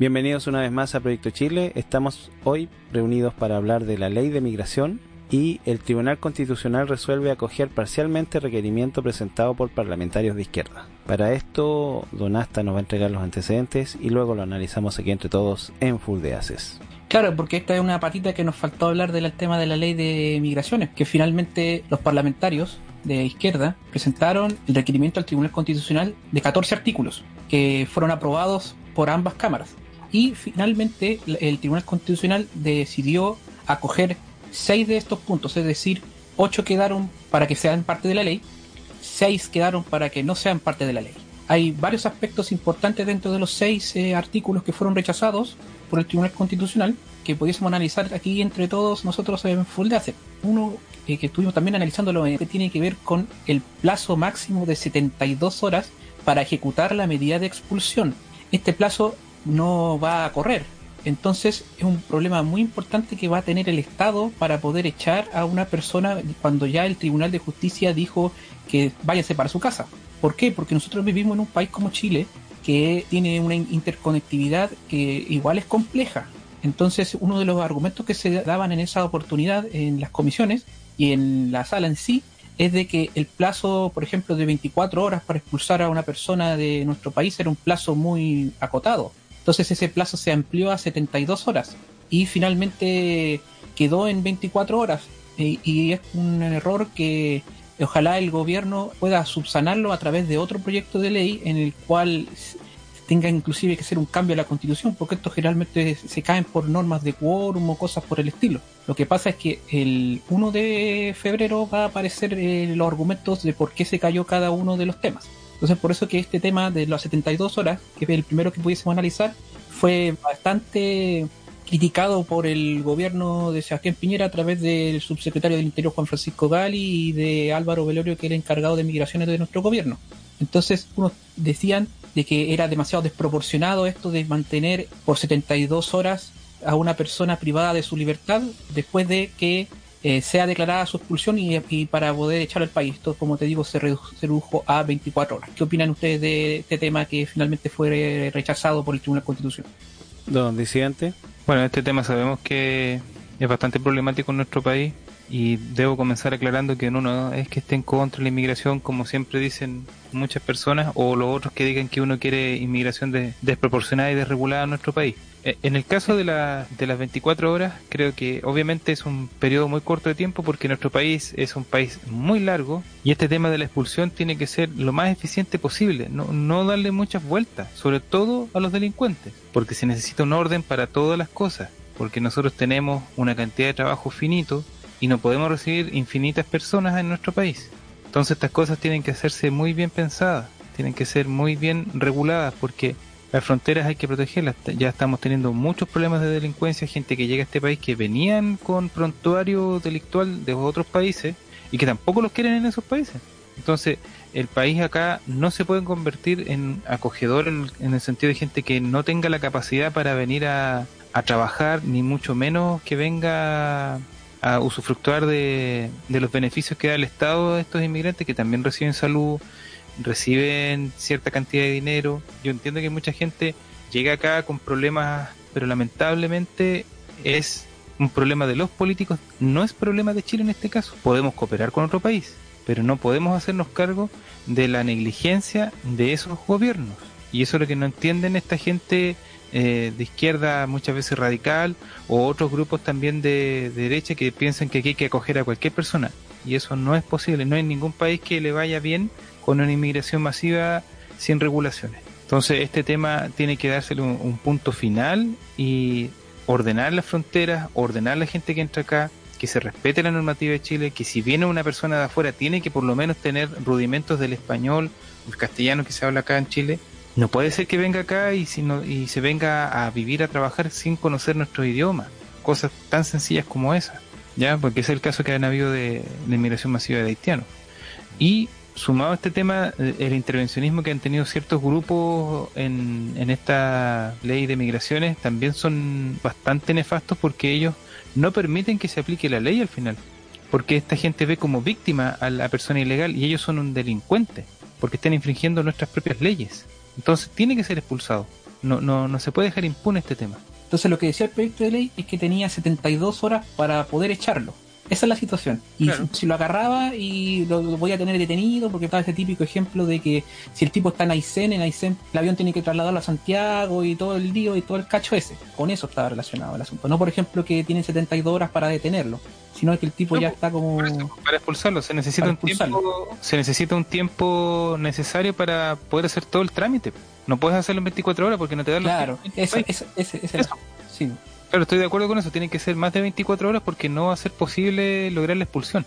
Bienvenidos una vez más a Proyecto Chile. Estamos hoy reunidos para hablar de la ley de migración y el Tribunal Constitucional resuelve acoger parcialmente requerimiento presentado por parlamentarios de izquierda. Para esto, Donasta nos va a entregar los antecedentes y luego lo analizamos aquí entre todos en Full de Aces. Claro, porque esta es una patita que nos faltó hablar del tema de la ley de migraciones, que finalmente los parlamentarios de izquierda presentaron el requerimiento al Tribunal Constitucional de 14 artículos que fueron aprobados por ambas cámaras y finalmente el Tribunal Constitucional decidió acoger seis de estos puntos, es decir, ocho quedaron para que sean parte de la ley, seis quedaron para que no sean parte de la ley. Hay varios aspectos importantes dentro de los seis eh, artículos que fueron rechazados por el Tribunal Constitucional que pudiésemos analizar aquí entre todos nosotros en Full Data. Uno eh, que estuvimos también analizando lo que tiene que ver con el plazo máximo de 72 horas para ejecutar la medida de expulsión. Este plazo no va a correr. Entonces es un problema muy importante que va a tener el Estado para poder echar a una persona cuando ya el Tribunal de Justicia dijo que váyase para su casa. ¿Por qué? Porque nosotros vivimos en un país como Chile que tiene una interconectividad que igual es compleja. Entonces uno de los argumentos que se daban en esa oportunidad en las comisiones y en la sala en sí es de que el plazo, por ejemplo, de 24 horas para expulsar a una persona de nuestro país era un plazo muy acotado. Entonces ese plazo se amplió a 72 horas y finalmente quedó en 24 horas. Y, es un error que ojalá el gobierno pueda subsanarlo a través de otro proyecto de ley en el cual tenga inclusive que ser un cambio a la constitución, porque estos generalmente se caen por normas de quórum o cosas por el estilo. Lo que pasa es que el 1 de febrero va a aparecer eh, los argumentos de por qué se cayó cada uno de los temas. Entonces, por eso que este tema de las 72 horas, que es el primero que pudiésemos analizar, fue bastante criticado por el gobierno de Sebastián Piñera a través del subsecretario del Interior Juan Francisco Gali y de Álvaro Velorio, que era encargado de migraciones de nuestro gobierno. Entonces, unos decían de que era demasiado desproporcionado esto de mantener por 72 horas a una persona privada de su libertad después de que eh, sea declarada su expulsión y, para poder echar al país. Esto, como te digo, se redujo, a 24 horas. ¿Qué opinan ustedes de este tema que finalmente fue rechazado por el Tribunal Constitucional? Don Disidente. Bueno, este tema sabemos que es bastante problemático en nuestro país y debo comenzar aclarando que uno es que esté en contra de la inmigración, como siempre dicen muchas personas, o los otros que digan que uno quiere inmigración desproporcionada y desregulada en nuestro país. Eh, en el caso de, la, de las 24 horas, creo que obviamente es un periodo muy corto de tiempo porque nuestro país es un país muy largo y este tema de la expulsión tiene que ser lo más eficiente posible, no, no darle muchas vueltas, sobre todo a los delincuentes, porque se necesita un orden para todas las cosas, porque nosotros tenemos una cantidad de trabajo finito y no podemos recibir infinitas personas en nuestro país. Entonces estas cosas tienen que hacerse muy bien pensadas, tienen que ser muy bien reguladas porque las fronteras hay que protegerlas. Ya estamos teniendo muchos problemas de delincuencia, gente que llega a este país que venían con prontuario delictual de otros países y que tampoco los quieren en esos países. Entonces, el país acá no se puede convertir en acogedor en, el sentido de gente que no tenga la capacidad para venir a, a trabajar, ni mucho menos que venga a usufructuar de, de los beneficios que da el Estado a estos inmigrantes que también reciben salud, reciben cierta cantidad de dinero. Yo entiendo que mucha gente llega acá con problemas, pero lamentablemente es un problema de los políticos, no es problema de Chile en este caso. Podemos cooperar con otro país, pero no podemos hacernos cargo de la negligencia de esos gobiernos. Y eso es lo que no entienden esta gente eh, de izquierda muchas veces radical o otros grupos también de, de, derecha que piensan que aquí hay que acoger a cualquier persona. Y eso no es posible. No hay ningún país que le vaya bien con una inmigración masiva sin regulaciones. Entonces este tema tiene que dársele un, punto final y ordenar las fronteras, ordenar la gente que entra acá, que se respete la normativa de Chile, que si viene una persona de afuera tiene que por lo menos tener rudimentos del español, el castellano que se habla acá en Chile. No puede ser que venga acá y, se venga a vivir, a trabajar sin conocer nuestro idioma. Cosas tan sencillas como esa. ¿ya? Porque es el caso que han habido de, de inmigración masiva de haitianos. Y sumado a este tema, eh, el intervencionismo que han tenido ciertos grupos en, en esta ley de migraciones también son bastante nefastos porque ellos no permiten que se aplique la ley al final. Porque esta gente ve como víctima a la persona ilegal y ellos son un delincuente porque están infringiendo nuestras propias leyes. Entonces tiene que ser expulsado. No, no, no se puede dejar impune este tema. Entonces lo que decía el proyecto de ley es que tenía 72 horas para poder echarlo. Esa es la situación. Y Claro. si lo agarraba y lo, lo voy a tener detenido, porque estaba ese típico ejemplo de que si el tipo está en Aysén, en Aysén el avión tiene que trasladarlo a Santiago y todo el lío y todo el cacho ese. Con eso estaba relacionado el asunto. No, por ejemplo, que tienen 72 horas para detenerlo, sino que el tipo No, ya pues, está como... Para expulsarlo se necesita un tiempo, se necesita un tiempo necesario para poder hacer todo el trámite. No puedes hacerlo en 24 horas porque no te dan los Claro, Eso. asunto. Sí. Claro, estoy de acuerdo con eso. Tiene que ser más de 24 horas porque no va a ser posible lograr la expulsión.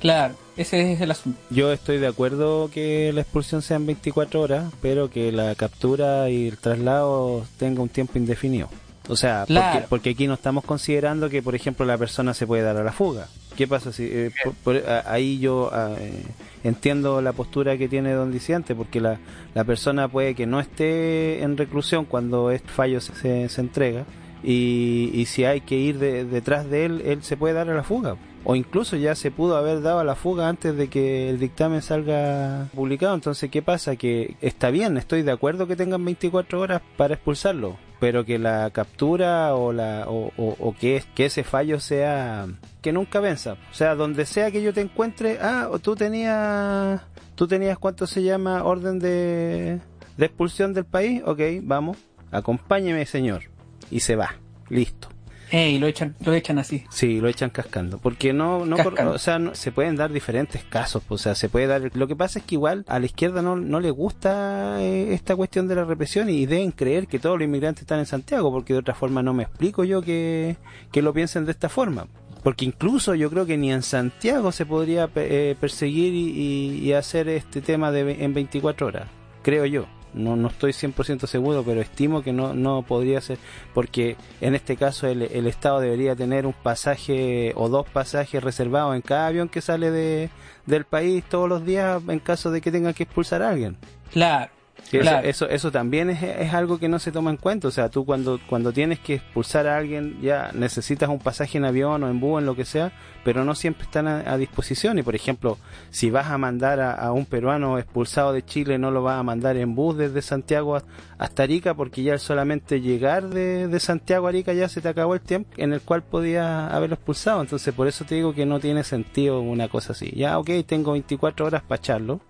Claro, ese es el asunto. Yo estoy de acuerdo que la expulsión sea en 24 horas, pero que la captura y el traslado tenga un tiempo indefinido. O sea, Claro. porque, porque aquí no estamos considerando que, por ejemplo, la persona se puede dar a la fuga. ¿Qué pasa si eh, por- por- a- ahí yo ah, eh, entiendo la postura que tiene don Diciante, porque la, la persona puede que no esté en reclusión cuando este fallo se, se- se entrega y, si hay que ir de- detrás de él, él se puede dar a la fuga. O incluso ya se pudo haber dado a la fuga antes de que el dictamen salga publicado. Entonces, ¿qué pasa? Que está bien, estoy de acuerdo que tengan 24 horas para expulsarlo, pero que la captura o, la, o, que, ese fallo sea que nunca venza. O sea, donde sea que yo te encuentre, ah, tú tenías, tú tenías cuánto se llama orden de, de expulsión del país, ok, vamos, acompáñeme señor. Y se va, listo. Ey, lo echan, lo echan así. Sí, lo echan cascando. Porque no, no, por- o sea, no- se pueden dar diferentes casos. pues, O sea, se puede dar. Lo que pasa es que igual a la izquierda no, no le gusta eh, esta cuestión de la represión y deben creer que todos los inmigrantes están en Santiago, porque de otra forma no me explico yo que, que lo piensen de esta forma. Porque incluso yo creo que ni en Santiago se podría eh, perseguir y, y- hacer este tema de, en 24 horas. Creo yo. No, no estoy 100% seguro, pero estimo que no, no podría ser, porque en este caso el, el Estado debería tener un pasaje o dos pasajes reservados en cada avión que sale de, del país todos los días en caso de que tengan que expulsar a alguien. Claro. Sí, eso- Claro. eso, eso, también es, es algo que no se toma en cuenta. O sea, tú cuando, cuando tienes que expulsar a alguien, ya necesitas un pasaje en avión o en bus, en lo que sea, pero no siempre están a, a disposición. Y por ejemplo, si vas a mandar a, a un peruano expulsado de Chile, no lo vas a mandar en bus desde Santiago a- hasta Arica, porque ya solamente llegar de, de Santiago a Arica ya se te acabó el tiempo en el cual podías haberlo expulsado. Entonces, por eso te digo que no tiene sentido una cosa así. Ya, ok, tengo 24 horas para echarlo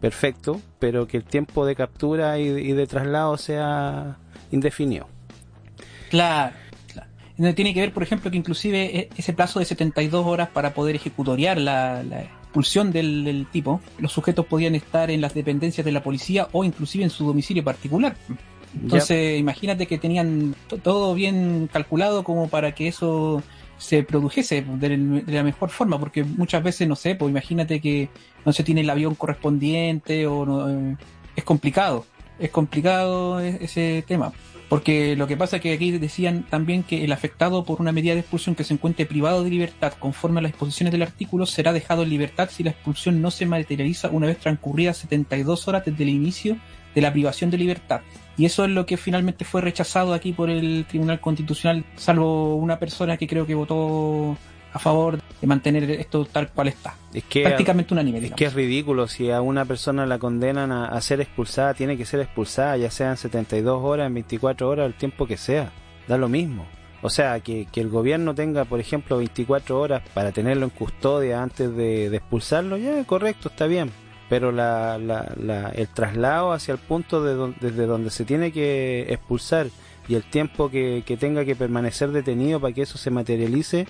perfecto, pero que el tiempo de captura y, y de traslado sea indefinido. Claro, claro. No Tiene que ver, por ejemplo, que inclusive e- ese plazo de 72 horas para poder ejecutoriar la, la expulsión del, del tipo, los sujetos podían estar en las dependencias de la policía o inclusive en su domicilio particular. Entonces, imagínate que tenían to- todo bien calculado como para que eso se produjese de, de la mejor forma, porque muchas veces, no sé, pues imagínate que no se tiene el avión correspondiente o no, eh, es complicado, es complicado e- ese tema. Porque lo que pasa es que aquí decían también que el afectado por una medida de expulsión que se encuentre privado de libertad conforme a las disposiciones del artículo será dejado en libertad si la expulsión no se materializa una vez transcurridas 72 horas desde el inicio de la privación de libertad. Y eso es lo que finalmente fue rechazado aquí por el Tribunal Constitucional, salvo una persona que creo que votó a favor de mantener esto tal cual está. Es que, Prácticamente unánime. es digamos. que es ridículo si a una persona la condenan a, a ser expulsada, tiene que ser expulsada, ya sean 72 horas, en 24 horas, el tiempo que sea. Da lo mismo. O sea, que, que el gobierno tenga, por ejemplo, 24 horas para tenerlo en custodia antes de, de expulsarlo, ya, correcto, está bien. Pero la, la, la- el traslado hacia el punto de don- desde donde se tiene que expulsar y el tiempo que, que tenga que permanecer detenido para que eso se materialice,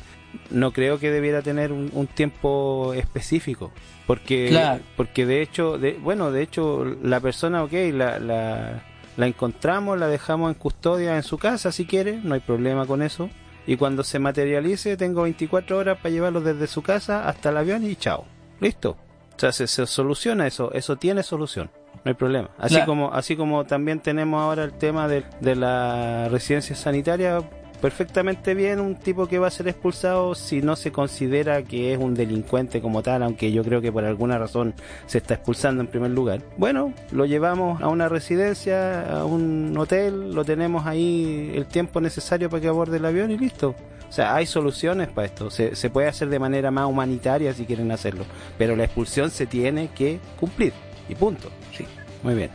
no creo que debiera tener un, un tiempo específico. Porque, Claro. porque de hecho, de, bueno, de hecho, la persona, ok, la, la, la encontramos, la dejamos en custodia en su casa si quiere, no hay problema con eso. Y cuando se materialice, tengo 24 horas para llevarlo desde su casa hasta el avión y chao. Listo. O sea, se, se soluciona eso, eso tiene solución, no hay problema. Así Claro. como así como también tenemos ahora el tema de, de la residencia sanitaria, perfectamente bien un tipo que va a ser expulsado si no se considera que es un delincuente como tal, aunque yo creo que por alguna razón se está expulsando en primer lugar. Bueno, lo llevamos a una residencia, a un hotel, lo tenemos ahí el tiempo necesario para que aborde el avión y listo. O sea, hay soluciones para esto. Se, se puede hacer de manera más humanitaria si quieren hacerlo. Pero la expulsión se tiene que cumplir. Y punto. Sí. Muy bien.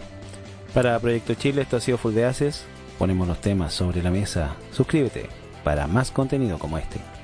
Para Proyecto Chile, esto ha sido Full de Haces. Ponemos los temas sobre la mesa. Suscríbete para más contenido como este.